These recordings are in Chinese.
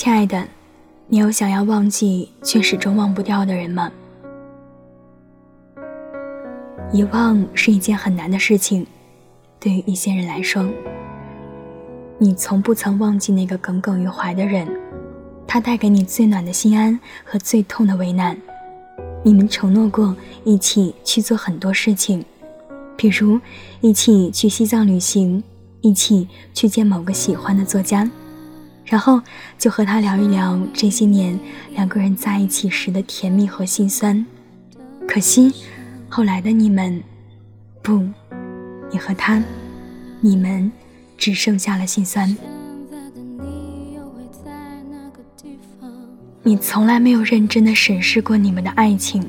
亲爱的，你有想要忘记却始终忘不掉的人吗？遗忘是一件很难的事情，对于一些人来说，你从不曾忘记那个耿耿于怀的人，他带给你最暖的心安和最痛的为难。你们承诺过一起去做很多事情，比如一起去西藏旅行，一起去见某个喜欢的作家，然后就和他聊一聊这些年两个人在一起时的甜蜜和心酸。可惜。后来的你们，不，你和他，你们只剩下了心酸。你从来没有认真的审视过你们的爱情，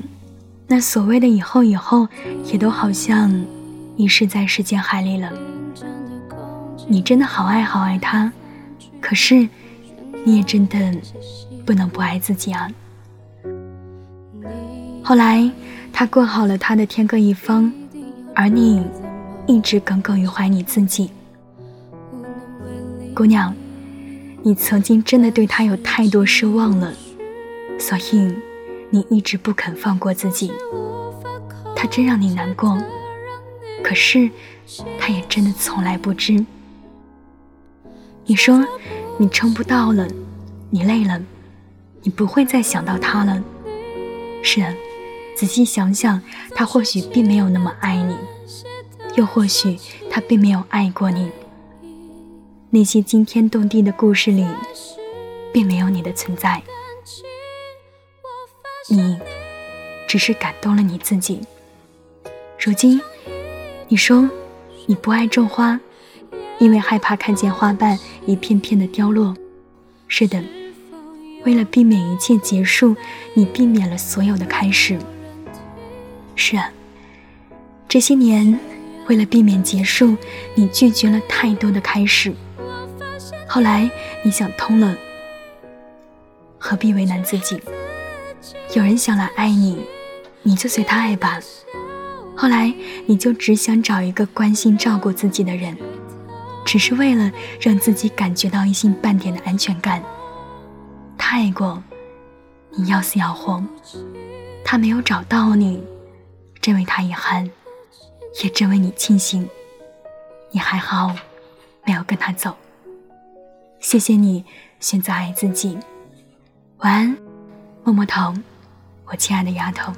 那所谓的以后以后，也都好像遗失在时间海里了。你真的好爱好爱他，可是你也真的不能不爱自己啊。后来。他过好了他的天各一方，而你一直耿耿于怀你自己。姑娘，你曾经真的对他有太多失望了，所以你一直不肯放过自己。他真让你难过，可是他也真的从来不知。你说你撑不到了，你累了，你不会再想到他了。是啊。仔细想想，他或许并没有那么爱你，又或许他并没有爱过你。那些惊天动地的故事里，并没有你的存在。你只是感动了你自己。如今，你说你不爱种花，因为害怕看见花瓣一片片的凋落。是的，为了避免一切结束，你避免了所有的开始。是啊，这些年，为了避免结束，你拒绝了太多的开始。后来你想通了，何必为难自己？有人想来爱你，你就随他爱吧。后来你就只想找一个关心照顾自己的人，只是为了让自己感觉到一星半点的安全感。他爱过你，要死要活，他没有找到你。真为他遗憾，也真为你庆幸，你还好，没有跟他走。谢谢你选择爱自己。晚安，摸摸头，我亲爱的丫头。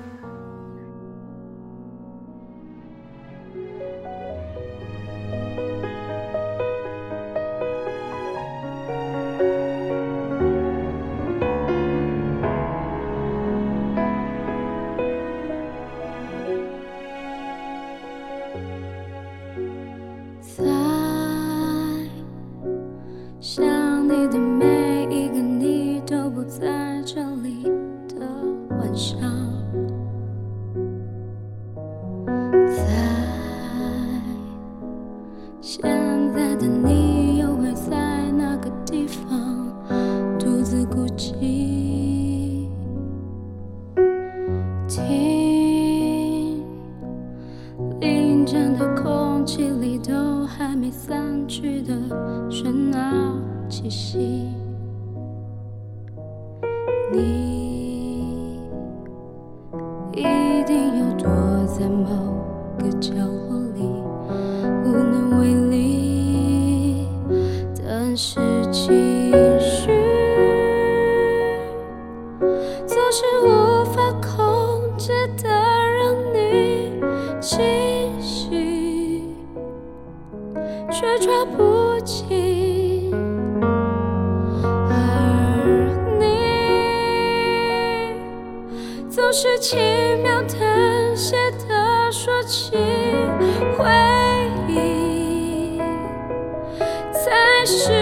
但你又会在哪个地方独自哭泣听凌晨的空气里都还没散去的喧闹气息你一定又躲在某个角落？是无法控制的让你清晰，却抓不紧。而你总是轻描淡写的说起回忆，才是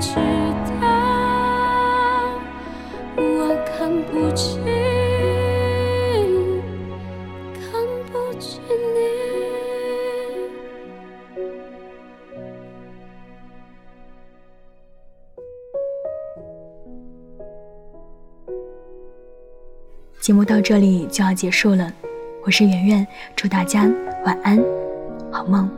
知道我看不清，看不见你。节目到这里就要结束了，我是圆圆，祝大家晚安，好梦。